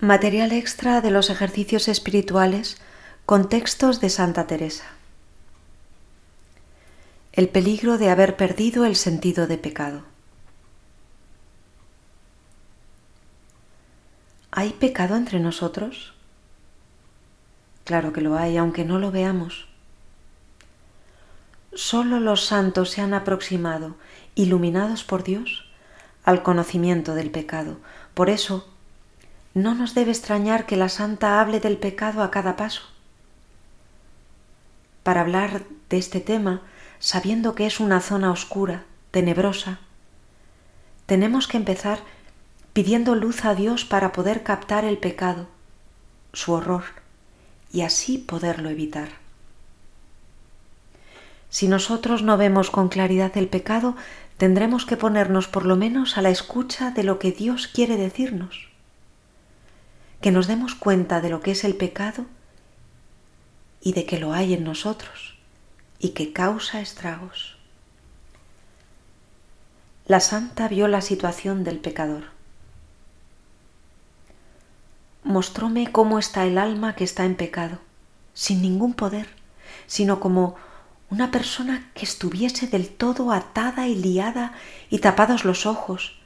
Material extra de los ejercicios espirituales con textos de Santa Teresa. El peligro de haber perdido el sentido de pecado. ¿Hay pecado entre nosotros? Claro que lo hay, aunque no lo veamos. Solo los santos se han aproximado, iluminados por Dios, al conocimiento del pecado. Por eso, no nos debe extrañar que la santa hable del pecado a cada paso. Para hablar de este tema, sabiendo que es una zona oscura, tenebrosa, tenemos que empezar pidiendo luz a Dios para poder captar el pecado, su horror, y así poderlo evitar. Si nosotros no vemos con claridad el pecado, tendremos que ponernos por lo menos a la escucha de lo que Dios quiere decirnos que nos demos cuenta de lo que es el pecado y de que lo hay en nosotros y que causa estragos. La santa vio la situación del pecador. Mostróme cómo está el alma que está en pecado, sin ningún poder, sino como una persona que estuviese del todo atada y liada y tapados los ojos,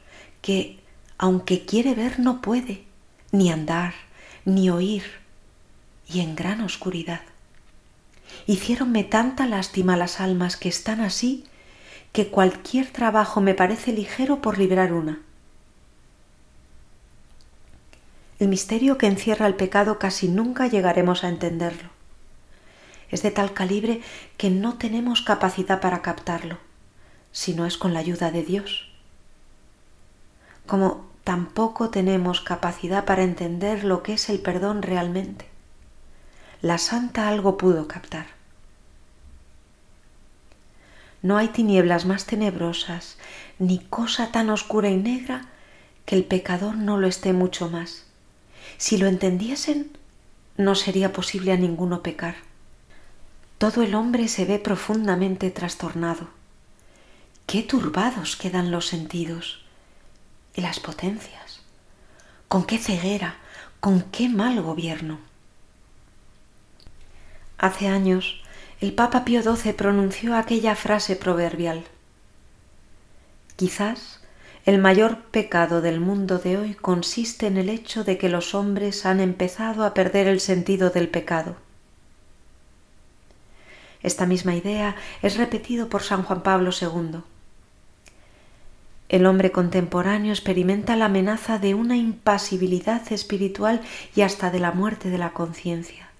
que, aunque quiere ver, no puede, ni andar, ni oír, y en gran oscuridad. Hiciéronme tanta lástima las almas que están así, que cualquier trabajo me parece ligero por librar una. El misterio que encierra el pecado casi nunca llegaremos a entenderlo. Es de tal calibre que no tenemos capacidad para captarlo, si no es con la ayuda de Dios. Como tampoco tenemos capacidad para entender lo que es el perdón realmente. La santa algo pudo captar. No hay tinieblas más tenebrosas, ni cosa tan oscura y negra que el pecador no lo esté mucho más. Si lo entendiesen, no sería posible a ninguno pecar. Todo el hombre se ve profundamente trastornado. Qué turbados quedan los sentidos y las potencias. Con qué ceguera, con qué mal gobierno. Hace años el Papa Pío XII pronunció aquella frase proverbial. Quizás el mayor pecado del mundo de hoy consiste en el hecho de que los hombres han empezado a perder el sentido del pecado. Esta misma idea es repetido por San Juan Pablo II. El hombre contemporáneo experimenta la amenaza de una impasibilidad espiritual y hasta de la muerte de la conciencia.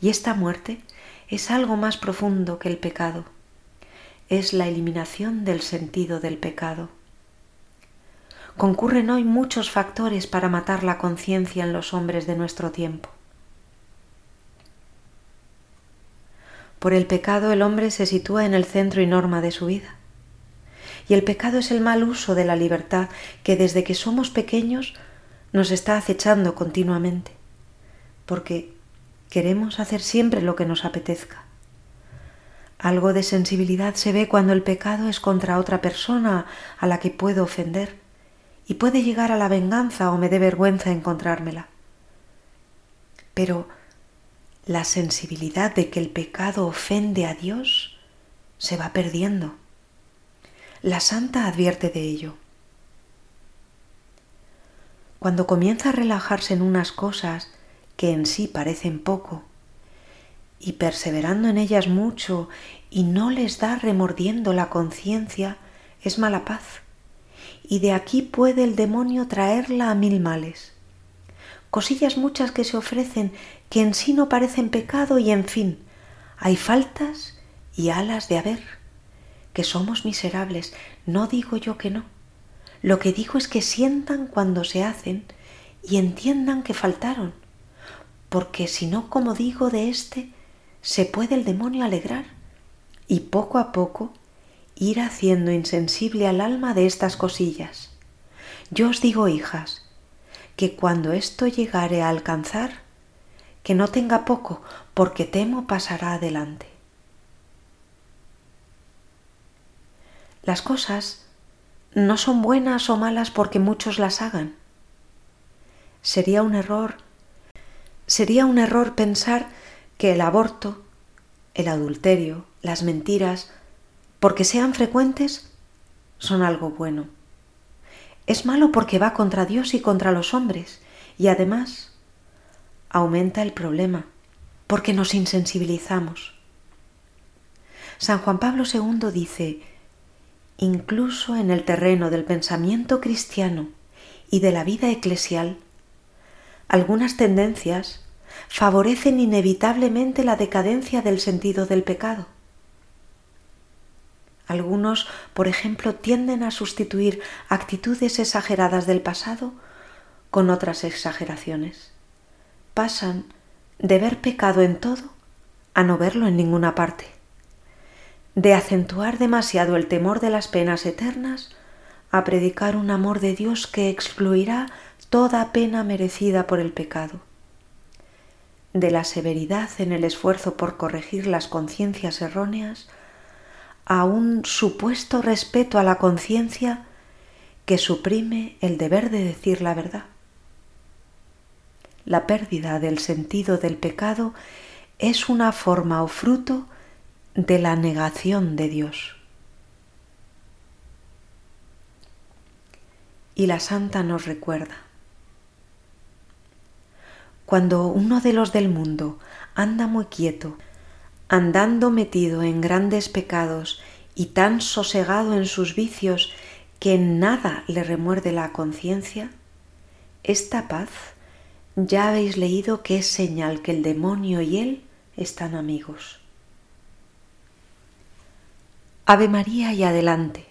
Y esta muerte es algo más profundo que el pecado. Es la eliminación del sentido del pecado. Concurren hoy muchos factores para matar la conciencia en los hombres de nuestro tiempo. Por el pecado el hombre se sitúa en el centro y norma de su vida y el pecado es el mal uso de la libertad que desde que somos pequeños nos está acechando continuamente, porque queremos hacer siempre lo que nos apetezca. Algo de sensibilidad se ve cuando el pecado es contra otra persona a la que puedo ofender y puede llegar a la venganza o me dé vergüenza encontrármela. Pero la sensibilidad de que el pecado ofende a Dios se va perdiendo la santa advierte de ello. Cuando comienza a relajarse en unas cosas que en sí parecen poco, y perseverando en ellas mucho y no les da remordiendo la conciencia, es mala paz, y de aquí puede el demonio traerla a mil males. Cosillas muchas que se ofrecen que en sí no parecen pecado y en fin, hay faltas y alas de haber que somos miserables. No digo yo que no. Lo que digo es que sientan cuando se hacen y entiendan que faltaron, porque si no, como digo de éste, se puede el demonio alegrar y poco a poco ir haciendo insensible al alma de estas cosillas. Yo os digo, hijas, que cuando esto llegare a alcanzar, que no tenga poco, porque temo pasará adelante. Las cosas no son buenas o malas porque muchos las hagan, Sería un error, sería un error pensar que el aborto, el adulterio, las mentiras, porque sean frecuentes, son algo bueno. Es malo porque va contra Dios y contra los hombres, y además aumenta el problema, porque nos insensibilizamos. San Juan Pablo II dice, incluso en el terreno del pensamiento cristiano y de la vida eclesial, algunas tendencias favorecen inevitablemente la decadencia del sentido del pecado. Algunos, por ejemplo, tienden a sustituir actitudes exageradas del pasado con otras exageraciones. Pasan de ver pecado en todo a no verlo en ninguna parte, de acentuar demasiado el temor de las penas eternas a predicar un amor de Dios que excluirá toda pena merecida por el pecado, de la severidad en el esfuerzo por corregir las conciencias erróneas a un supuesto respeto a la conciencia que suprime el deber de decir la verdad. La pérdida del sentido del pecado es una forma o fruto de la negación de Dios. Y la santa nos recuerda, cuando uno de los del mundo anda muy quieto, andando metido en grandes pecados y tan sosegado en sus vicios que en nada le remuerde la conciencia, esta paz ya habéis leído que es señal que el demonio y él están amigos. Ave María y adelante.